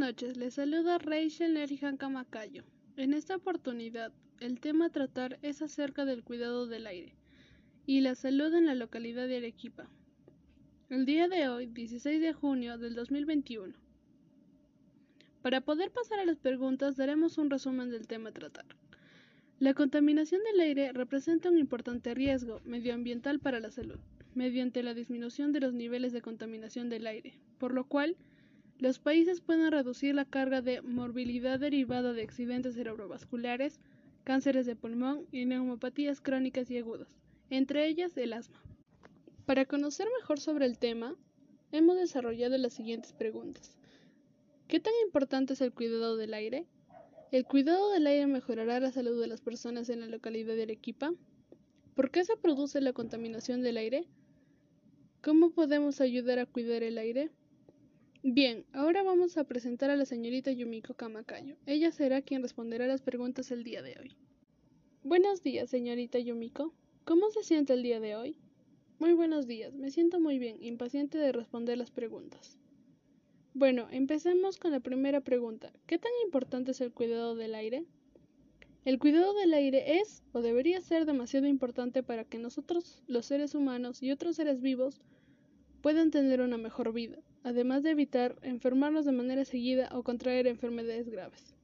Noches, les saluda Rachel Nerijan Camacayo. En esta oportunidad, el tema a tratar es acerca del cuidado del aire y la salud en la localidad de Arequipa. El día de hoy, 16 de junio del 2021. Para poder pasar a las preguntas, daremos un resumen del tema a tratar. La contaminación del aire representa un importante riesgo medioambiental para la salud, mediante la disminución de los niveles de contaminación del aire, por lo cual los países pueden reducir la carga de morbilidad derivada de accidentes cerebrovasculares, cánceres de pulmón y neumopatías crónicas y agudas, entre ellas el asma. Para conocer mejor sobre el tema, hemos desarrollado las siguientes preguntas. ¿Qué tan importante es el cuidado del aire? ¿El cuidado del aire mejorará la salud de las personas en la localidad de Arequipa? ¿Por qué se produce la contaminación del aire? ¿Cómo podemos ayudar a cuidar el aire? Bien, ahora vamos a presentar a la señorita Yumiko Kamakayo. Ella será quien responderá las preguntas el día de hoy. Buenos días, señorita Yumiko. ¿Cómo se siente el día de hoy? Muy buenos días, me siento muy bien, impaciente de responder las preguntas. Bueno, empecemos con la primera pregunta. ¿Qué tan importante es el cuidado del aire? El cuidado del aire es o debería ser demasiado importante para que nosotros, los seres humanos y otros seres vivos, puedan tener una mejor vida además de evitar enfermarnos de manera seguida o contraer enfermedades graves.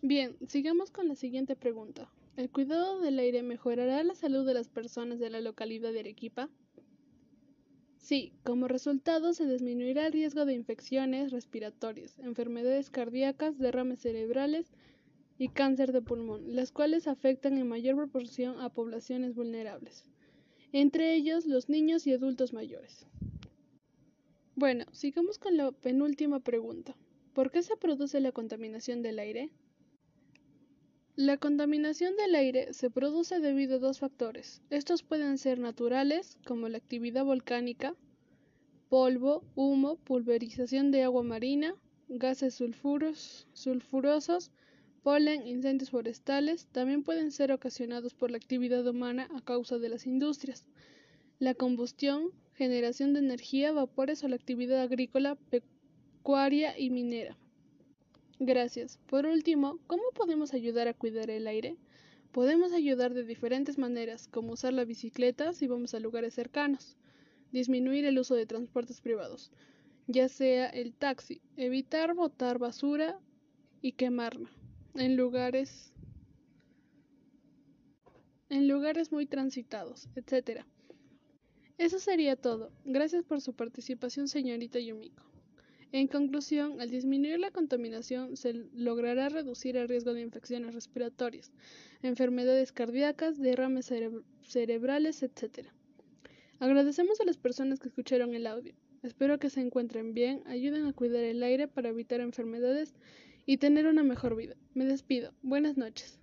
Bien, sigamos con la siguiente pregunta. ¿El cuidado del aire mejorará la salud de las personas de la localidad de Arequipa? Sí, como resultado se disminuirá el riesgo de infecciones respiratorias, enfermedades cardíacas, derrames cerebrales y cáncer de pulmón, las cuales afectan en mayor proporción a poblaciones vulnerables, entre ellos los niños y adultos mayores. Bueno, sigamos con la penúltima pregunta. ¿Por qué se produce la contaminación del aire? La contaminación del aire se produce debido a dos factores. Estos pueden ser naturales, como la actividad volcánica, polvo, humo, pulverización de agua marina, gases sulfuros, sulfurosos, polen, incendios forestales. También pueden ser ocasionados por la actividad humana a causa de las industrias. La combustión, generación de energía, vapores o la actividad agrícola, pecuaria y minera. Gracias. Por último, ¿cómo podemos ayudar a cuidar el aire? Podemos ayudar de diferentes maneras, como usar la bicicleta si vamos a lugares cercanos, disminuir el uso de transportes privados, ya sea el taxi, evitar botar basura y quemarla en lugares en lugares muy transitados, etc. Eso sería todo. Gracias por su participación, señorita Yumiko. En conclusión, al disminuir la contaminación se logrará reducir el riesgo de infecciones respiratorias, enfermedades cardíacas, derrames cerebrales, etc. Agradecemos a las personas que escucharon el audio. Espero que se encuentren bien, ayuden a cuidar el aire para evitar enfermedades y tener una mejor vida. Me despido. Buenas noches.